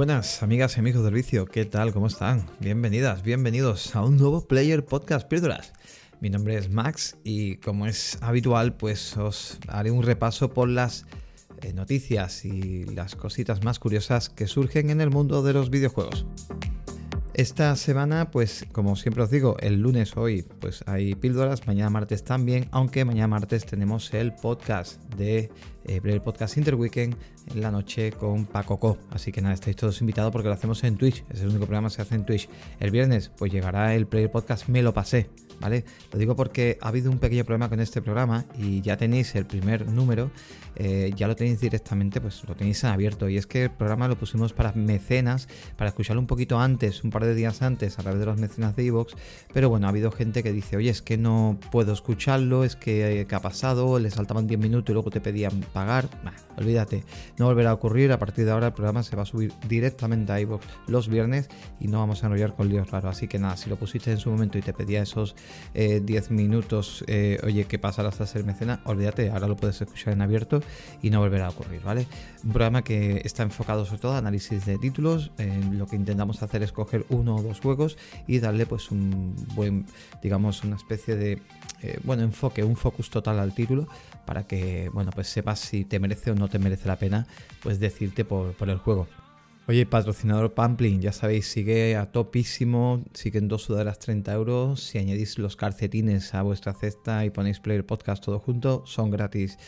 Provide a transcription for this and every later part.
Buenas amigas y amigos del vicio, ¿qué tal? ¿Cómo están? Bienvenidas, bienvenidos a un nuevo Player Podcast Píldoras. Mi nombre es Max y como es habitual, pues os haré un repaso por las eh, noticias y las cositas más curiosas que surgen en el mundo de los videojuegos. Esta semana, pues como siempre os digo, el lunes hoy pues hay píldoras, mañana martes también, aunque mañana martes tenemos el podcast de eh, el podcast Interweekend en la noche con Paco Co. Así que nada, estáis todos invitados porque lo hacemos en Twitch, es el único programa que se hace en Twitch. El viernes pues llegará el Player Podcast Me lo pasé, ¿vale? Lo digo porque ha habido un pequeño problema con este programa y ya tenéis el primer número, eh, ya lo tenéis directamente, pues lo tenéis en abierto. Y es que el programa lo pusimos para mecenas, para escucharlo un poquito antes, un par de días antes, a través de los mecenas de Evox. Pero bueno, ha habido gente que dice, oye, es que no puedo escucharlo, es que ¿qué ha pasado? Le saltaban 10 minutos y luego te pedían pagar. olvídate, no volverá a ocurrir. A partir de ahora el programa se va a subir directamente a iVoox los viernes y no vamos a enrollar con líos raros. Así que nada, si lo pusiste en su momento y te pedía esos 10 eh, minutos, eh, oye, ¿qué pasa hasta ser mecena? Olvídate, ahora lo puedes escuchar en abierto y no volverá a ocurrir, ¿vale? Un programa que está enfocado sobre todo a análisis de títulos. lo que intentamos hacer es coger uno o dos juegos y darle pues un buen, digamos, una especie de, eh, bueno, enfoque, un focus total al título para que, bueno, pues sepas si te merece o no te merece la pena, pues decirte por, por el juego. Oye, patrocinador Pamplin, ya sabéis, sigue a topísimo, siguen dos sudaderas 30 euros. Si añadís los calcetines a vuestra cesta y ponéis Player Podcast todo junto, son gratis.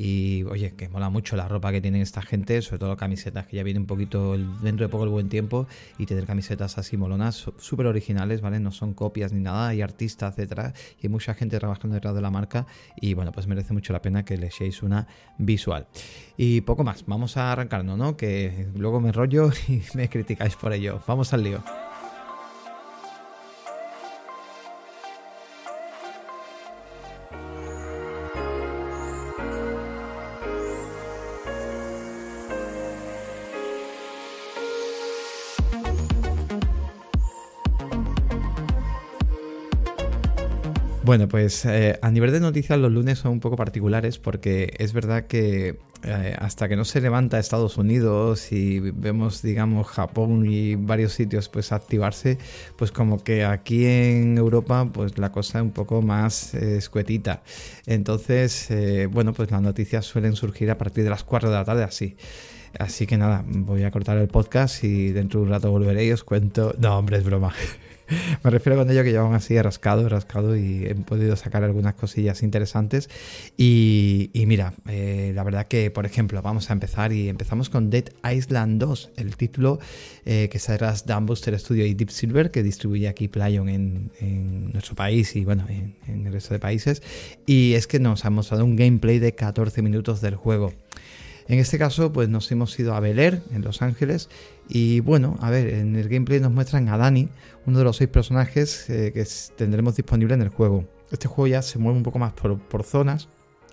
Y oye, que mola mucho la ropa que tienen esta gente, sobre todo camisetas, que ya viene un poquito dentro de poco el buen tiempo, y tener camisetas así molonas, súper originales, ¿vale? No son copias ni nada, hay artistas detrás y hay mucha gente trabajando detrás de la marca, y bueno, pues merece mucho la pena que le echéis una visual. Y poco más, vamos a arrancarnos, ¿no? Que luego me rollo y me criticáis por ello. Vamos al lío. Bueno, pues eh, a nivel de noticias los lunes son un poco particulares porque es verdad que eh, hasta que no se levanta Estados Unidos y vemos, digamos, Japón y varios sitios pues activarse, pues como que aquí en Europa pues la cosa es un poco más eh, escuetita. Entonces, bueno, pues las noticias suelen surgir a partir de las 4 de la tarde así. Así que nada, voy a cortar el podcast y dentro de un rato volveré y os cuento... No, hombre, es broma. Me refiero con ello que llevan así rascado, rascado y he podido sacar algunas cosillas interesantes. Y, mira, eh, la verdad que, por ejemplo, vamos a empezar y empezamos con Dead Island 2, el título eh, que saldrá de Booster Studio y Deep Silver, que distribuye aquí Playon en, en nuestro país y bueno, en, en el resto de países. Y es que nos ha mostrado un gameplay de 14 minutos del juego. En este caso, pues nos hemos ido a Bel Air, en Los Ángeles, y bueno, a ver, en el gameplay nos muestran a Dani, uno de los seis personajes eh, que tendremos disponible en el juego. Este juego ya se mueve un poco más por, zonas,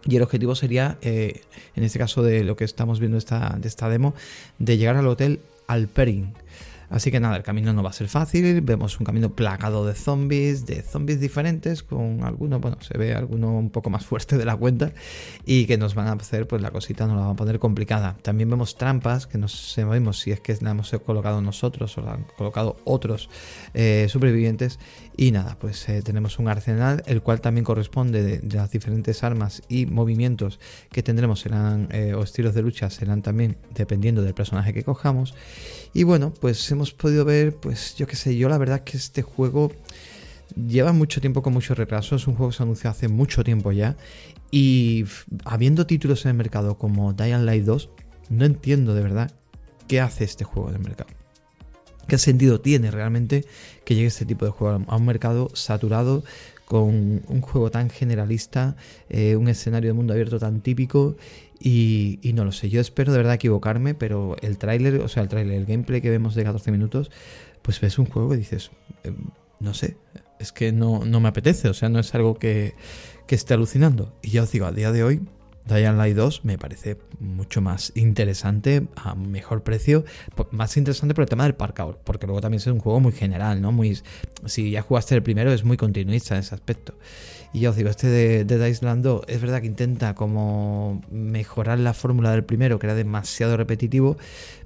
y el objetivo sería, eh, en este caso de lo que estamos viendo de esta demo, de llegar al hotel Alperin. Así que nada, el camino no va a ser fácil, vemos un camino plagado de zombies, de zombies diferentes, con algunos, bueno, se ve alguno un poco más fuerte de la cuenta y que nos van a hacer, pues la cosita nos la van a poner complicada. También vemos trampas que no sabemos si es que la hemos colocado nosotros o la han colocado otros eh, supervivientes y nada, pues eh, tenemos un arsenal, el cual también corresponde de, las diferentes armas y movimientos que tendremos serán, eh, o estilos de lucha serán también dependiendo del personaje que cojamos. Y bueno, pues hemos podido ver, pues yo qué sé, yo la verdad que este juego lleva mucho tiempo con mucho retraso, es un juego que se anunció hace mucho tiempo ya. Y habiendo títulos en el mercado como Dying Light 2, no entiendo de verdad qué hace este juego en mercado. ¿Qué sentido tiene realmente que llegue este tipo de juego a un mercado saturado con un juego tan generalista, eh, un escenario de mundo abierto tan típico y, no lo sé, yo espero de verdad equivocarme, pero el tráiler, o sea, el tráiler, el gameplay que vemos de 14 minutos, pues ves un juego y dices, em, no sé, es que no, no, me apetece, o sea, no es algo que, que esté alucinando. Y ya os digo, a día de hoy Dying Light 2 me parece mucho más interesante, a mejor precio, más interesante por el tema del parkour, porque luego también es un juego muy general, ¿no? Muy, si ya jugaste el primero es muy continuista en ese aspecto. Y ya os digo, este de, de Dice Land 2 es verdad que intenta como mejorar la fórmula del primero, que era demasiado repetitivo,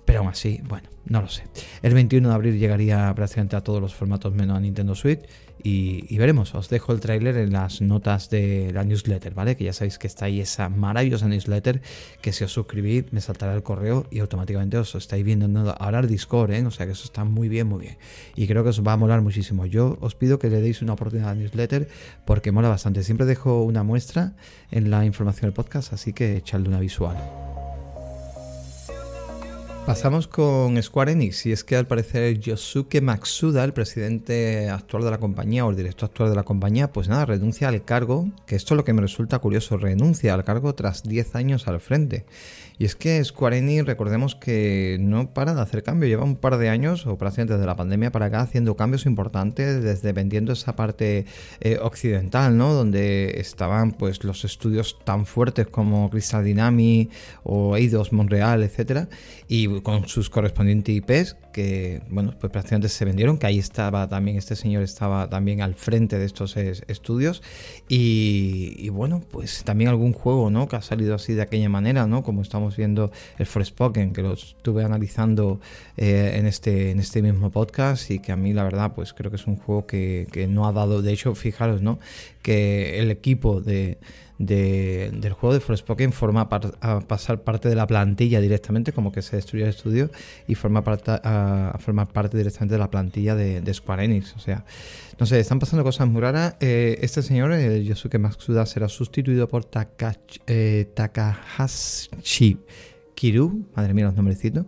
pero aún así, bueno, no lo sé. El 21 de abril llegaría prácticamente a todos los formatos menos a Nintendo Switch y, veremos. Os dejo el tráiler en las notas de la newsletter, ¿vale? Que ya sabéis que está ahí esa maravillosa newsletter que si os suscribís me saltará el correo y automáticamente os estáis viendo ahora el Discord, ¿eh? O sea que eso está muy bien, muy bien. Y creo que os va a molar muchísimo. Yo os pido que le deis una oportunidad a la newsletter porque mola bastante. Siempre dejo una muestra en la información del podcast, así que echadle una visual. Pasamos con Square Enix y es que al parecer Yosuke Matsuda, el presidente actual de la compañía o el director actual de la compañía, pues nada, renuncia al cargo, que esto es lo que me resulta curioso, renuncia al cargo tras 10 años al frente. Y es que Square recordemos que no para de hacer cambios, lleva un par de años, o prácticamente desde la pandemia para acá, haciendo cambios importantes, desde vendiendo esa parte eh, occidental, ¿no? Donde estaban pues los estudios tan fuertes como Crystal Dynamics o Eidos Montreal, etcétera, y con sus correspondientes IPs que, bueno, pues prácticamente se vendieron, que ahí estaba también, este señor estaba también al frente de estos estudios, y, bueno, pues también algún juego, ¿no? Que ha salido así de aquella manera, ¿no? Como estamos viendo el Forspoken, que lo estuve analizando eh, en, este, en este mismo podcast y que a mí la verdad pues creo que es un juego que, no ha dado, de hecho fijaros, ¿no? Que el equipo de, del juego de Forspoken forma a pasar parte de la plantilla directamente, como que se destruyó el estudio y forma parte, a, formar parte directamente de la plantilla de, Square Enix. O sea, no sé, están pasando cosas muy raras. Eh, este señor, el Yosuke Matsuda, será sustituido por eh, Takahashi Kiru, madre mía los nombrecitos,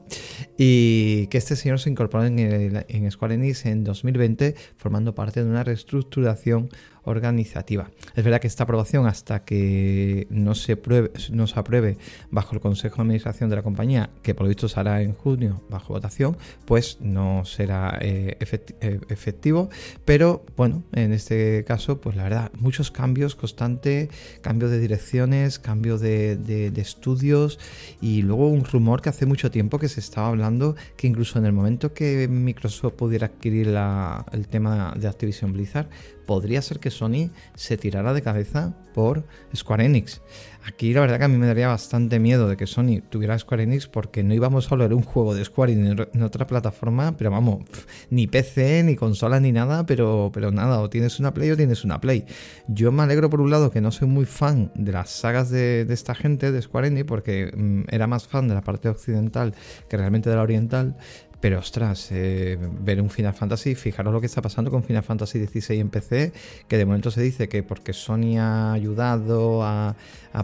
y que este señor se incorporó en, en Square Enix en 2020 formando parte de una reestructuración organizativa. Es verdad que esta aprobación, hasta que no se, apruebe bajo el Consejo de Administración de la compañía, que por lo visto se en junio bajo votación, pues no será eh, eh, efectivo. Pero bueno, en este caso, pues la verdad, muchos cambios constantes, cambio de direcciones, cambio de, estudios y luego un rumor que hace mucho tiempo que se estaba hablando que incluso en el momento que Microsoft pudiera adquirir el tema de Activision Blizzard, podría ser que Sony se tirara de cabeza por Square Enix. Aquí la verdad que a mí me daría bastante miedo de que Sony tuviera Square Enix porque no íbamos a hablar un juego de Square Enix en otra plataforma, pero vamos, ni PC, ni consola, ni nada, pero, pero nada, o tienes una Play o tienes una Play. Yo me alegro por un lado que no soy muy fan de las sagas de, esta gente de Square Enix porque mm, era más fan de la parte occidental que realmente de la oriental, pero ostras, eh, ver un Final Fantasy, fijaros lo que está pasando con Final Fantasy XVI en PC, que de momento se dice que porque Sony ha ayudado a,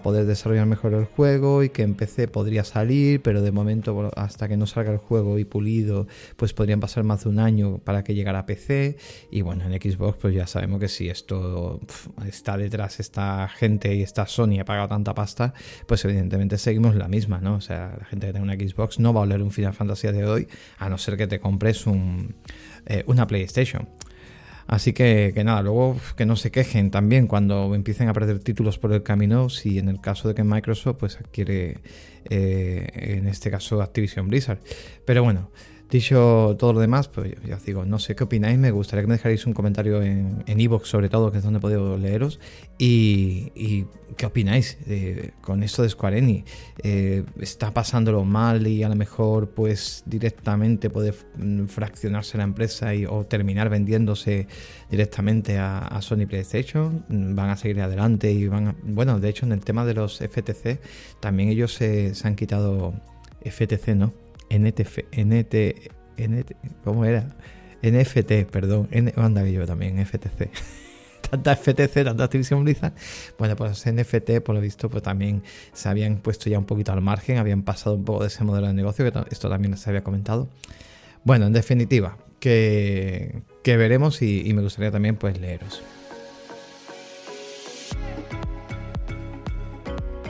poder desarrollar mejor el juego y que en PC podría salir, pero de momento hasta que no salga el juego y pulido, pues podrían pasar más de un año para que llegara a PC. Y bueno, en Xbox pues ya sabemos que si esto está detrás esta gente y esta Sony ha pagado tanta pasta, pues evidentemente seguimos la misma, ¿no? O sea, la gente que tiene una Xbox no va a oler un Final Fantasy de hoy a no ser que te compres un, eh, una PlayStation. Así que, que, nada, luego que no se quejen también cuando empiecen a perder títulos por el camino, si en el caso de que Microsoft pues adquiere, eh, en este caso, Activision Blizzard. Pero bueno, Dicho todo lo demás, pues ya os digo, no sé qué opináis, me gustaría que me dejarais un comentario en Evox sobre todo, que es donde he leeros, y, qué opináis con esto de Square Enix. Eh, ¿Está pasándolo mal y a lo mejor pues directamente puede fraccionarse la empresa y, o terminar vendiéndose directamente a, Sony PlayStation? ¿Van a seguir adelante y van a... Bueno, de hecho en el tema de los FTC también ellos se, se han quitado... FTC, ¿no? NTF, NT, NT, ¿cómo era? NFT, perdón, N, anda yo también, FTC. tanta FTC, tanta Activision. Bueno, pues NFT, por lo visto, pues también se habían puesto ya un poquito al margen, habían pasado un poco de ese modelo de negocio, que esto también se había comentado. Bueno, en definitiva, que, veremos y, me gustaría también pues leeros.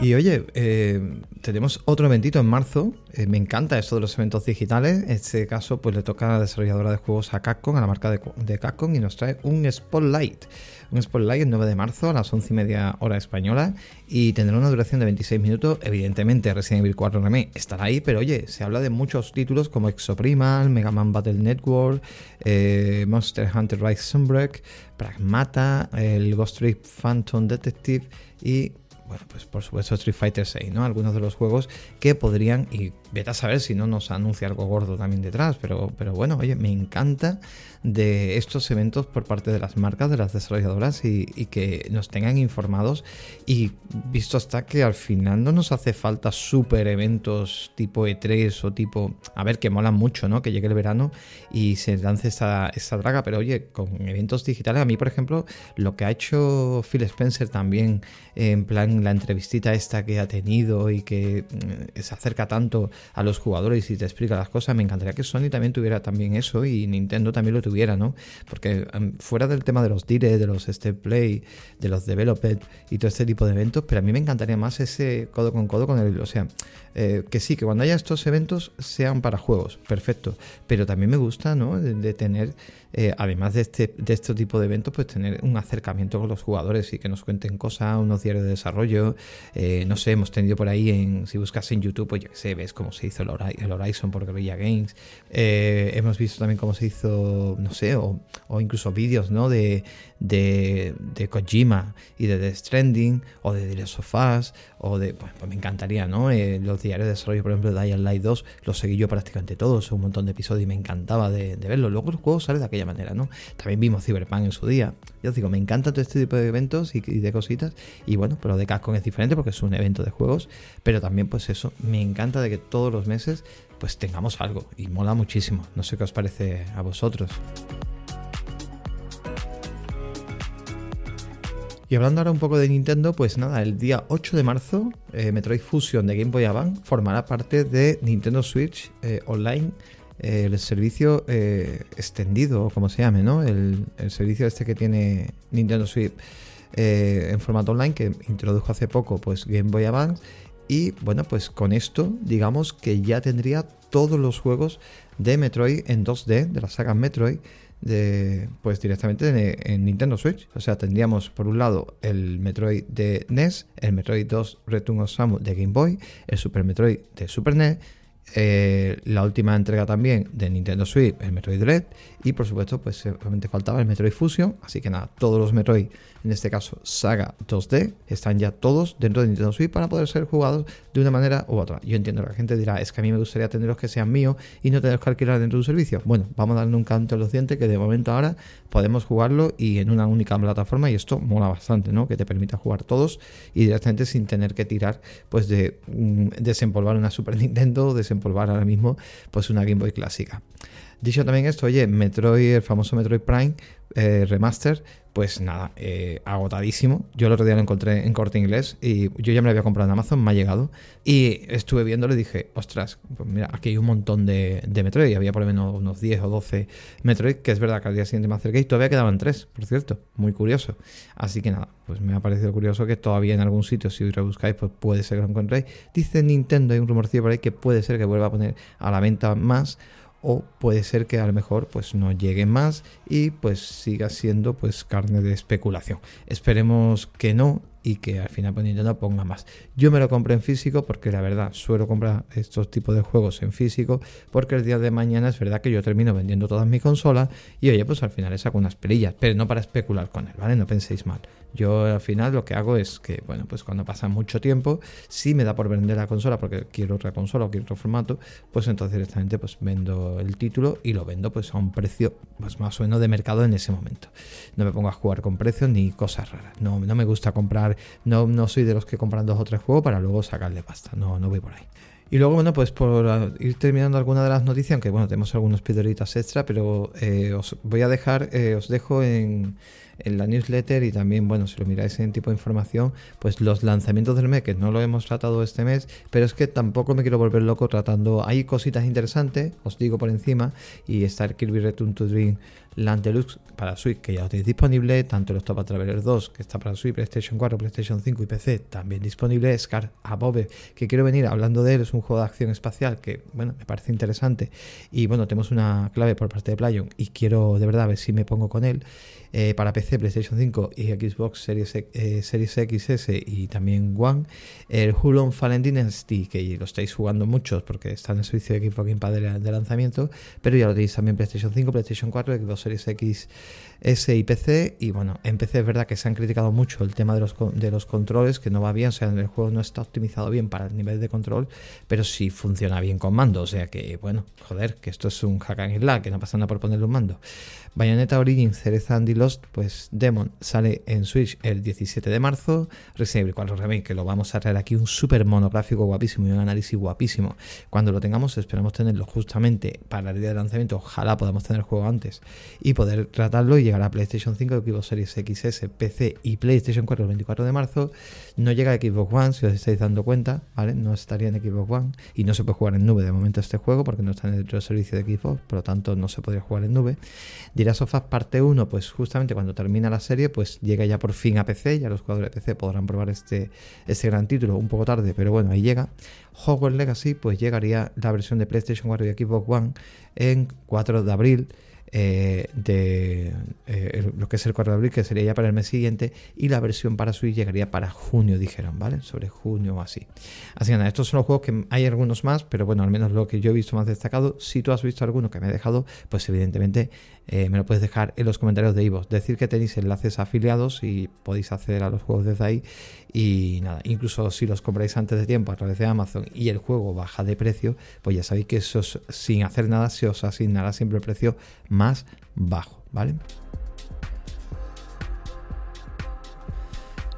Y oye, eh, tenemos otro eventito en marzo. Eh, me encanta esto de los eventos digitales. En este caso, pues le toca a la desarrolladora de juegos a Capcom, a la marca de, de Capcom, y nos trae un Spotlight un Spotlight el 9 de marzo a las 11 y media hora española y tendrá una duración de 26 minutos. Evidentemente, Resident Evil 4 Remake estará ahí, pero oye, se habla de muchos títulos como Exoprimal, Mega Man Battle Network, eh, Monster Hunter Rise Sunbreak, Pragmata, el Ghost Trick Phantom Detective y bueno, pues por supuesto Street Fighter 6, ¿no? Algunos de los juegos que podrían, y vete a saber si no nos anuncia algo gordo también detrás, pero, pero bueno, oye, me encanta de estos eventos por parte de las marcas, de las desarrolladoras y, que nos tengan informados y visto hasta que al final no nos hace falta super eventos tipo E3 o tipo, a ver, que molan mucho, ¿no? Que llegue el verano y se lance esta, esta draga, pero oye, con eventos digitales, a mí por ejemplo, lo que ha hecho Phil Spencer también, en plan la entrevistita esta que ha tenido y que mm, se acerca tanto a los jugadores y te explica las cosas, me encantaría que Sony también tuviera también eso y Nintendo también lo tuviera, ¿no? Porque fuera del tema de los dire, de los step play, de los developed y todo este tipo de eventos, pero a mí me encantaría más ese codo con codo con el, o sea, eh, que sí, que cuando haya estos eventos sean para juegos, perfecto, pero también me gusta, ¿no? de tener eh, además de este, de este tipo de eventos, pues tener un acercamiento con los jugadores y que nos cuenten cosas, unos diarios de desarrollo. Eh, no sé, hemos tenido por ahí, en, si buscas en YouTube, pues ya que sé, ves cómo se hizo el, Horizon por Guerrilla Games. Eh, hemos visto también cómo se hizo, no sé, o, incluso vídeos, ¿no? De, de, de, Kojima y de The Stranding, o de The Sofás, o de, pues, pues, me encantaría, ¿no? los diarios de desarrollo, por ejemplo, de Dying Light 2, los seguí yo prácticamente todos, un montón de episodios y me encantaba de, verlo. Luego el juego sale de aquella manera, ¿no? También vimos Cyberpunk en su día. Yo digo, me encanta todo este tipo de eventos y, de cositas. Y bueno, pero de Capcom es diferente porque es un evento de juegos. Pero también, pues eso, me encanta de que todos los meses pues tengamos algo. Y mola muchísimo. No sé qué os parece a vosotros. Y hablando ahora un poco de Nintendo, pues nada, el día 8 de marzo, eh, Metroid Fusion de Game Boy Advance formará parte de Nintendo Switch eh, Online el servicio eh, extendido, como se llame, ¿no? El, servicio este que tiene Nintendo Switch eh, en formato online que introdujo hace poco, pues Game Boy Advance. Y bueno, pues con esto, digamos que ya tendría todos los juegos de Metroid en 2D, de la saga Metroid, pues directamente en, Nintendo Switch. O sea, tendríamos por un lado el Metroid de NES, el Metroid 2 Return of Samus de Game Boy, el Super Metroid de Super NES eh, la última entrega también de Nintendo Switch, el Metroid Dread, y por supuesto, pues solamente faltaba el Metroid Fusion, así que nada, todos los Metroid, en este caso Saga 2D, están ya todos dentro de Nintendo Switch para poder ser jugados de una manera u otra. Yo entiendo que la gente dirá, es que a mí me gustaría tenerlos que sean míos y no tener que alquilar dentro de un servicio. Bueno, vamos a darle un canto a los dientes que de momento ahora podemos jugarlo y en una única plataforma y esto mola bastante, ¿no? Que te permita jugar todos y directamente sin tener que tirar, pues de mm, desempolvar una Super Nintendo, desempolvar ahora mismo, pues una Game Boy clásica. Dicho también esto, oye, Metroid, el famoso Metroid Prime eh, Remaster, pues nada, eh, agotadísimo. Yo el otro día lo encontré en corte inglés y yo ya me lo había comprado en Amazon, me ha llegado. Y estuve viéndolo y dije, ostras, pues mira, aquí hay un montón de, de Metroid. Y había por lo menos unos 10 o 12 Metroid, que es verdad que al día siguiente me acerqué y todavía quedaban 3, por cierto. Muy curioso. Así que nada, pues me ha parecido curioso que todavía en algún sitio, si lo buscáis, pues puede ser que lo encontréis. Dice Nintendo, hay un rumorcillo por ahí que puede ser que vuelva a poner a la venta más o puede ser que a lo mejor pues no llegue más y pues siga siendo pues carne de especulación. Esperemos que no y que al final pues Nintendo ponga más. Yo me lo compré en físico porque la verdad suelo comprar estos tipos de juegos en físico porque el día de mañana es verdad que yo termino vendiendo todas mis consolas y oye pues al final le saco unas perillas, pero no para especular con él, ¿vale? No penséis mal. Yo al final lo que hago es que, bueno, pues cuando pasa mucho tiempo, si me da por vender la consola porque quiero otra consola o quiero otro formato, pues entonces directamente pues vendo el título y lo vendo pues a un precio pues más o menos de mercado en ese momento. No me pongo a jugar con precios ni cosas raras. No, no me gusta comprar no, no soy de los que compran dos o tres juegos para luego sacarle pasta. No, no voy por ahí. Y luego, bueno, pues por uh, ir terminando alguna de las noticias, aunque bueno, tenemos algunos pidoritas extra, pero eh, os voy a dejar, eh, os dejo en, en la newsletter y también, bueno, si lo miráis en tipo de información, pues los lanzamientos del mes, que no lo hemos tratado este mes, pero es que tampoco me quiero volver loco tratando, hay cositas interesantes, os digo por encima, y está el Kirby Return to Dream Land Deluxe para Switch, que ya lo tenéis disponible, tanto el Octopath Traveler 2, que está para Switch, PlayStation 4, PlayStation 5 y PC, también disponible, Scar Above, que quiero venir hablando de él, es un juego de acción espacial que, bueno, me parece interesante, y bueno, tenemos una clave por parte de Playon, y quiero de verdad ver si me pongo con él, eh, para PC, PlayStation 5 y Xbox Series, eh, Series XS y también One. El Hulon Fallen Dynasty, que lo estáis jugando muchos porque está en el servicio de Xbox Game Pass de, lanzamiento, pero ya lo tenéis también PlayStation 5, PlayStation 4, Xbox Series X S y PC. Y bueno, en PC es verdad que se han criticado mucho el tema de los, de los controles, que no va bien, o sea, el juego no está optimizado bien para el nivel de control, pero sí funciona bien con mando. O sea que, bueno, joder, que esto es un hack and slash, que no pasa nada por ponerle un mando. Bayonetta Origins Cereza and Lost, pues Demon sale en Switch el 17 de marzo. Resident Evil 4 Remake, que lo vamos a traer aquí un super monográfico guapísimo y un análisis guapísimo. Cuando lo tengamos, esperamos tenerlo justamente para el día de lanzamiento. Ojalá podamos tener el juego antes y poder tratarlo y llegar a PlayStation 5, Xbox Series XS, PC y PlayStation 4 el 24 de marzo. No llega a Xbox One, si os estáis dando cuenta, ¿vale? No estaría en Xbox One y no se puede jugar en nube de momento este juego porque no está en el servicio de Xbox, por lo tanto no se podría jugar en nube. Dirá Sofas parte 1, pues justamente cuando termina la serie, pues llega ya por fin a PC, ya los jugadores de PC podrán probar este, este gran título un poco tarde, pero bueno, ahí llega. Hogwarts Legacy, pues llegaría la versión de PlayStation 4 y Xbox One en 4 de abril. Eh, de eh, lo que es el 4 de abril, que sería ya para el mes siguiente, y la versión para Switch llegaría para junio, dijeron, ¿vale? Sobre junio o así. Así que nada, estos son los juegos que hay algunos más, pero bueno, al menos lo que yo he visto más destacado. Si tú has visto alguno que me he dejado, pues evidentemente eh, me lo puedes dejar en los comentarios de Ivo. Decir que tenéis enlaces afiliados y podéis acceder a los juegos desde ahí. Y nada, incluso si los compráis antes de tiempo a través de Amazon y el juego baja de precio, pues ya sabéis que eso sin hacer nada se os asignará siempre el precio más bajo, ¿vale?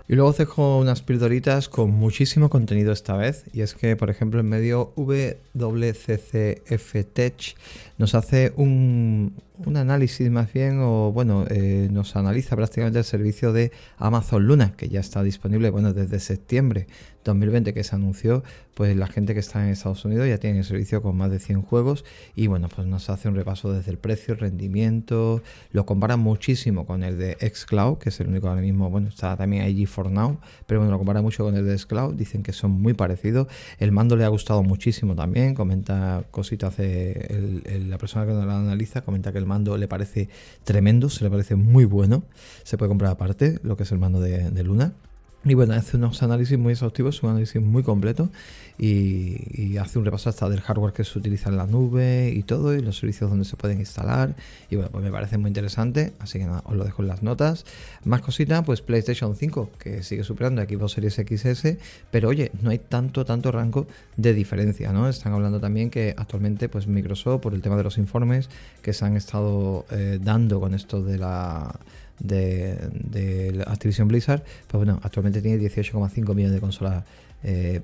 Y luego os dejo unas pildoritas con muchísimo contenido esta vez. Y es que, por ejemplo, en medio WCCF Tech nos hace un, un análisis más bien, o bueno, eh, nos analiza prácticamente el servicio de Amazon Luna, que ya está disponible, bueno, desde septiembre 2020 que se anunció, pues la gente que está en Estados Unidos ya tiene el servicio con más de 100 juegos y bueno, pues nos hace un repaso desde el precio, rendimiento, lo compara muchísimo con el de Xcloud, que es el único ahora mismo, bueno, está también IG for Now, pero bueno, lo compara mucho con el de Xcloud, dicen que son muy parecidos, el mando le ha gustado muchísimo también, comenta cositas de la persona que nos lo analiza, comenta que el mando le parece tremendo, se le parece muy bueno. Se puede comprar aparte lo que es el mando de, Luna. Y bueno, hace unos análisis muy exhaustivos, un análisis muy completo y, hace un repaso hasta del hardware que se utiliza en la nube y todo, y los servicios donde se pueden instalar. Y bueno, pues me parece muy interesante, así que nada, os lo dejo en las notas. Más cosita, pues PlayStation 5, que sigue superando a Xbox Series XS, pero oye, no hay tanto, tanto rango de diferencia, ¿no? Están hablando también que actualmente, pues Microsoft, por el tema de los informes que se han estado eh, dando con esto de la de, Activision Blizzard, pues bueno, actualmente tiene 18,5 millones de consolas eh,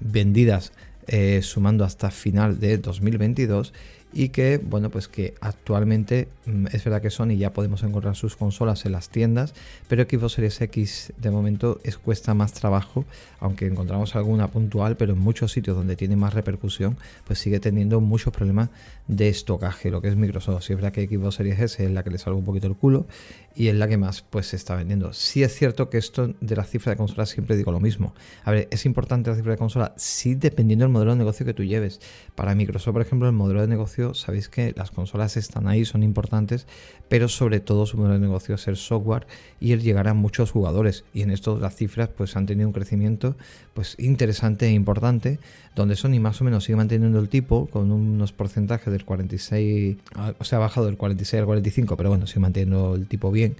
vendidas eh, sumando hasta final de 2022 y que bueno pues que actualmente mm, es verdad que Sony ya podemos encontrar sus consolas en las tiendas pero Xbox Series X de momento es cuesta más trabajo aunque encontramos alguna puntual pero en muchos sitios donde tiene más repercusión pues sigue teniendo muchos problemas de estocaje lo que es Microsoft. Si es verdad que Xbox Series S es la que le salga un poquito el culo y es la que más pues se está vendiendo. Sí es cierto que esto de la cifra de consolas siempre digo lo mismo. A ver es importante la cifra de consola sí dependiendo del modelo de negocio que tú lleves. Para Microsoft por ejemplo el modelo de negocio sabéis que las consolas están ahí, son importantes, pero sobre todo su modelo de negocio es el software y el llegar a muchos jugadores. Y en esto las cifras pues han tenido un crecimiento pues interesante e importante, donde Sony más o menos sigue manteniendo el tipo con unos porcentajes del 46, o sea, ha bajado del 46 al 45, pero bueno, sigue manteniendo el tipo bien.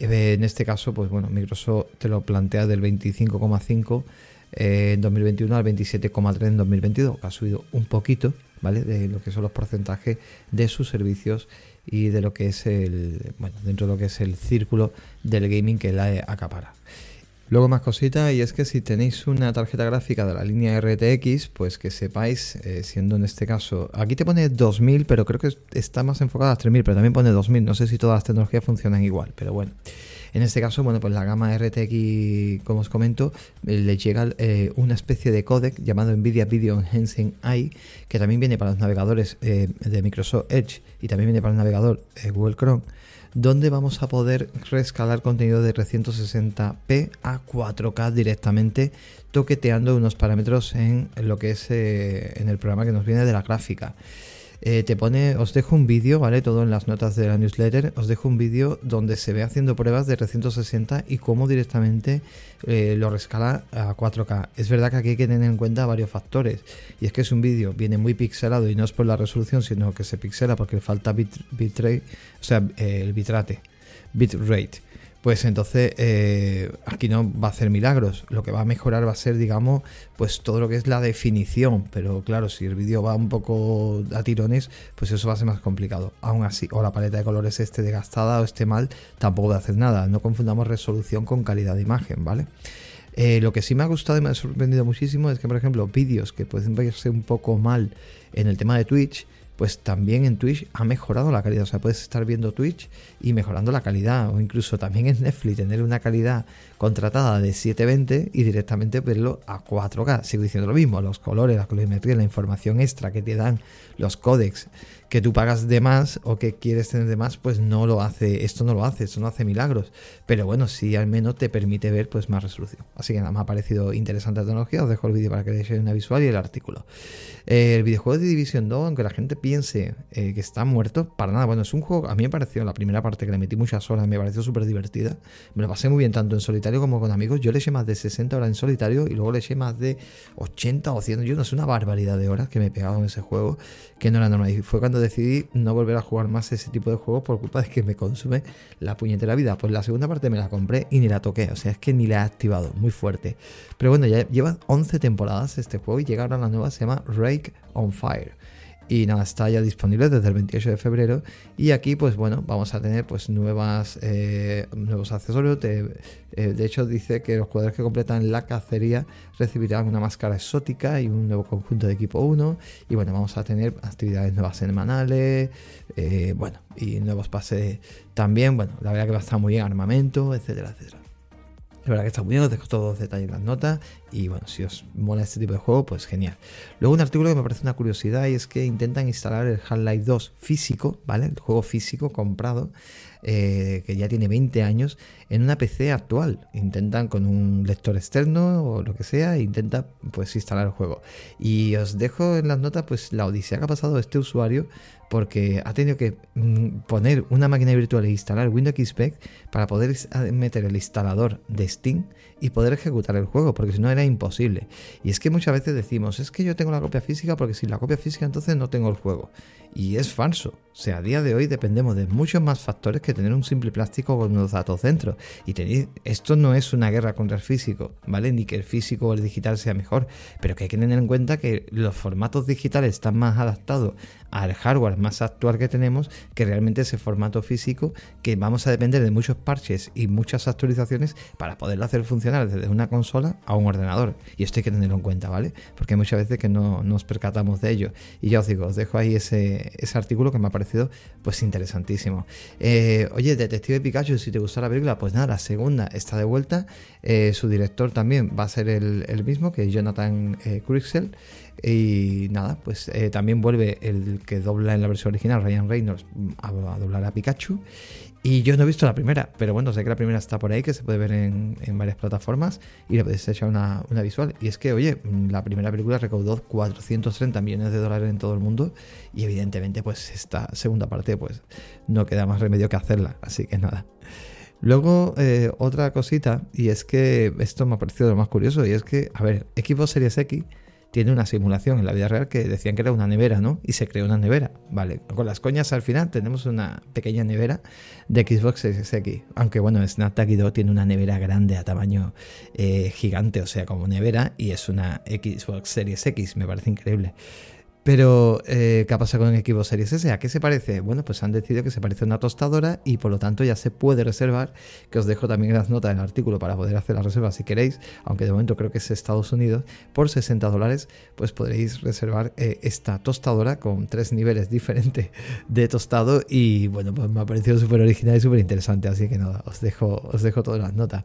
Eh, en este caso, pues bueno, Microsoft te lo plantea del 25,5 eh, en 2021 al 27,3 en 2022, ha subido un poquito, De lo que son los porcentajes de sus servicios y de lo que es el, bueno, dentro de lo que es el círculo del gaming que la acapara. Luego más cositas, y es que si tenéis una tarjeta gráfica de la línea RTX, pues que sepáis, eh, siendo en este caso, aquí te pone 2000, pero creo que está más enfocada a 3000, pero también pone 2000, no sé si todas las tecnologías funcionan igual, pero bueno. En este caso, bueno, pues la gama RTX, como os comento, eh, le llega eh, una especie de codec llamado Nvidia Video Enhancing AI, que también viene para los navegadores de Microsoft Edge y también viene para el navegador Google Chrome donde vamos a poder rescalar contenido de 360p a 4K directamente, toqueteando unos parámetros en lo que es en el programa que nos viene de la gráfica. Eh, te pone, os dejo un vídeo, ¿vale? Todo en las notas de la newsletter, os dejo un vídeo donde se ve haciendo pruebas de 360 y cómo directamente eh, lo rescala a 4K. Es verdad que aquí hay que tener en cuenta varios factores, y es que es un vídeo, viene muy pixelado y no es por la resolución, sino que se pixela porque falta bitrate, o sea, eh, el bitrate, bitrate pues entonces eh, aquí no va a hacer milagros. Lo que va a mejorar va a ser, digamos, pues todo lo que es la definición. Pero claro, si el vídeo va un poco a tirones, pues eso va a ser más complicado. Aún así, o la paleta de colores esté desgastada o esté mal, tampoco va a hacer nada. No confundamos resolución con calidad de imagen, ¿vale? Eh, lo que sí me ha gustado y me ha sorprendido muchísimo es que, por ejemplo, vídeos que pueden verse un poco mal en el tema de Twitch, pues también en Twitch ha mejorado la calidad. O sea, puedes estar viendo Twitch y mejorando la calidad. O incluso también en Netflix tener una calidad contratada de 720 y directamente verlo a 4K. Sigo diciendo lo mismo, los colores, la colorimetría, la información extra que te dan los códex que tú pagas de más o que quieres tener de más, pues no lo hace, esto no lo hace, esto no hace milagros. Pero bueno, sí al menos te permite ver pues más resolución. Así que nada, me ha parecido interesante la tecnología, os dejo el vídeo para que veáis una visual y el artículo. Eh, el videojuego de Division 2, aunque la gente piense eh, que está muerto, para nada, bueno, es un juego, a mí me pareció la primera parte que le metí muchas horas, me pareció súper divertida, me lo pasé muy bien tanto en solitario como con amigos, yo le eché más de 60 horas en solitario y luego le eché más de 80 o 100, yo no sé, una barbaridad de horas que me pegaba en ese juego, que no era normal. Y fue cuando decidí no volver a jugar más ese tipo de juegos por culpa de que me consume la puñetera vida. Pues la segunda parte me la compré y ni la toqué, o sea, es que ni la he activado, muy fuerte. Pero bueno, ya lleva 11 temporadas este juego y llega ahora la nueva, se llama Rake on Fire y nada, está ya disponible desde el 28 de febrero. Y aquí pues bueno, vamos a tener pues nuevas, eh, nuevos accesorios, eh, de, hecho dice que los jugadores que completan la cacería recibirán una máscara exótica y un nuevo conjunto de equipo 1 y bueno, vamos a tener actividades nuevas semanales, eh, bueno, y nuevos pases también, bueno, la verdad que va a estar muy bien, armamento, etcétera, etcétera. La verdad que está muy bien, os dejo todos los detalles en las notas. Y bueno, si os mola este tipo de juego, pues genial. Luego un artículo que me parece una curiosidad y es que intentan instalar el Half-Life 2 físico, ¿vale? El juego físico comprado, eh, que ya tiene 20 años, en una PC actual. Intentan con un lector externo o lo que sea, intenta pues instalar el juego. Y os dejo en las notas pues la odisea que ha pasado este usuario porque ha tenido que mm, poner una máquina virtual e instalar Windows XP para poder meter el instalador de Steam y poder ejecutar el juego, porque si no era imposible. Y es que muchas veces decimos, es que yo tengo la copia física porque sin la copia física entonces no tengo el juego. Y es falso. O sea, a día de hoy dependemos de muchos más factores que tener un simple plástico con unos datos dentro. Y esto no es una guerra contra el físico, ¿vale? Ni que el físico o el digital sea mejor, pero que hay que tener en cuenta que los formatos digitales están más adaptados al hardware más actual que tenemos que realmente ese formato físico que vamos a depender de muchos parches y muchas actualizaciones para poderlo hacer funcionar desde una consola a un ordenador. Y esto hay que tenerlo en cuenta, ¿vale? Porque muchas veces que no nos percatamos de ello. Y ya os digo, os dejo ahí ese, artículo que me ha parecido pues interesantísimo. Eh, oye, Detective Pikachu, si te gustó la película, pues nada, la segunda está de vuelta. Eh, su director también va a ser el, mismo, que es Jonathan eh, y nada, pues eh, también vuelve el que dobla en la versión original, Ryan Reynolds, a, doblar a Pikachu. Y yo no he visto la primera, pero bueno, sé que la primera está por ahí, que se puede ver en, varias plataformas y le podéis echar una, visual. Y es que, oye, la primera película recaudó 430 millones de dólares en todo el mundo y evidentemente pues esta segunda parte pues no queda más remedio que hacerla. Así que nada. Luego, eh, otra cosita, y es que esto me ha parecido lo más curioso, y es que, a ver, Equipo Series X tiene una simulación en la vida real que decían que era una nevera, ¿no? Y se creó una nevera, ¿vale? Con las coñas al final tenemos una pequeña nevera de Xbox Series X. Aunque bueno, Snapdragon 2 tiene una nevera grande a tamaño eh, gigante, o sea, como nevera, y es una Xbox Series X, me parece increíble. Pero, eh, ¿qué pasa con el equipo Series S? ¿A qué se parece? Bueno, pues han decidido que se parece a una tostadora y por lo tanto ya se puede reservar, que os dejo también las notas del artículo para poder hacer la reserva si queréis, aunque de momento creo que es Estados Unidos, por 60 dólares, pues podréis reservar eh, esta tostadora con tres niveles diferentes de tostado y bueno, pues me ha parecido súper original y súper interesante, así que nada, os dejo, os dejo todas las notas.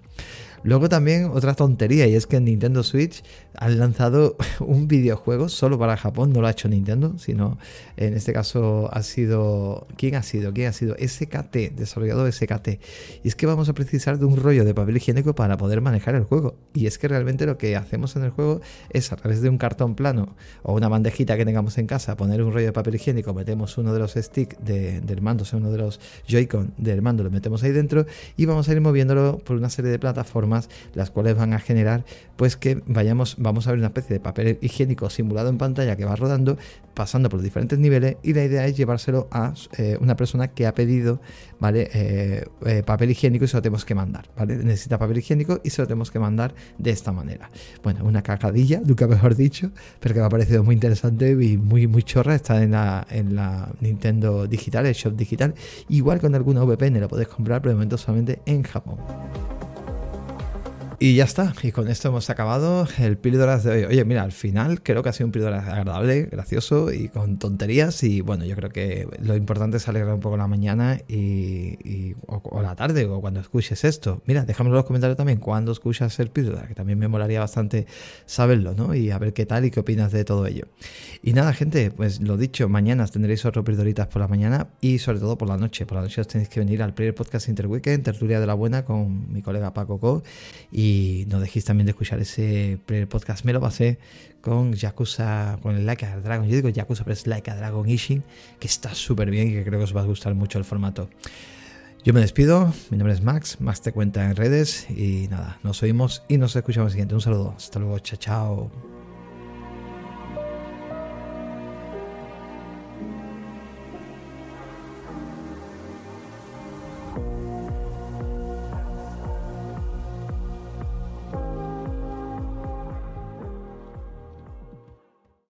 Luego también otra tontería y es que en Nintendo Switch han lanzado un videojuego solo para Japón, no lo ha hecho Nintendo, sino en este caso ha sido... ¿Quién ha sido? ¿Quién ha sido? SKT, desarrollado SKT. Y es que vamos a precisar de un rollo de papel higiénico para poder manejar el juego. Y es que realmente lo que hacemos en el juego es a través de un cartón plano o una bandejita que tengamos en casa, poner un rollo de papel higiénico, metemos uno de los sticks del mando, o sea, uno de los Joy-Con del mando, lo metemos ahí dentro y vamos a ir moviéndolo por una serie de plataformas las cuales van a generar pues que vayamos, vamos a ver una especie de papel higiénico simulado en pantalla que va rodando, pasando por diferentes niveles y la idea es llevárselo a eh, una persona que ha pedido ¿vale? Eh, eh, papel higiénico y se lo tenemos que mandar, ¿vale? Necesita papel higiénico y se lo tenemos que mandar de esta manera. Bueno, una cacadilla, nunca mejor dicho, pero que me ha parecido muy interesante y muy, muy chorra. Está en la, en la Nintendo Digital, el Shop Digital. Igual con alguna VPN lo podéis comprar, pero de momento solamente en Japón. Y ya está, y con esto hemos acabado el píldoras de hoy. Oye, mira, al final creo que ha sido un píldoras agradable, gracioso y con tonterías. Y bueno, yo creo que lo importante es alegrar un poco la mañana y, o, la tarde o cuando escuches esto. Mira, déjamelo en los comentarios también cuando escuchas el píldora, que también me molaría bastante saberlo, ¿no? Y a ver qué tal y qué opinas de todo ello. Y nada, gente, pues lo dicho, mañana tendréis otro píldoritas por la mañana y sobre todo por la noche. Por la noche os tenéis que venir al Player Podcast Interweekend, Tertulia de la Buena con mi colega Paco Co. Y y no dejéis también de escuchar ese podcast. Me lo pasé con Yakuza, con el Like a Dragon. Yo digo Yakuza, pero es Like a Dragon Ishin, que está súper bien y que creo que os va a gustar mucho el formato. Yo me despido, mi nombre es Max, Max te cuenta en redes y nada, nos oímos y nos escuchamos siguiente. Un saludo, hasta luego, chao, chao.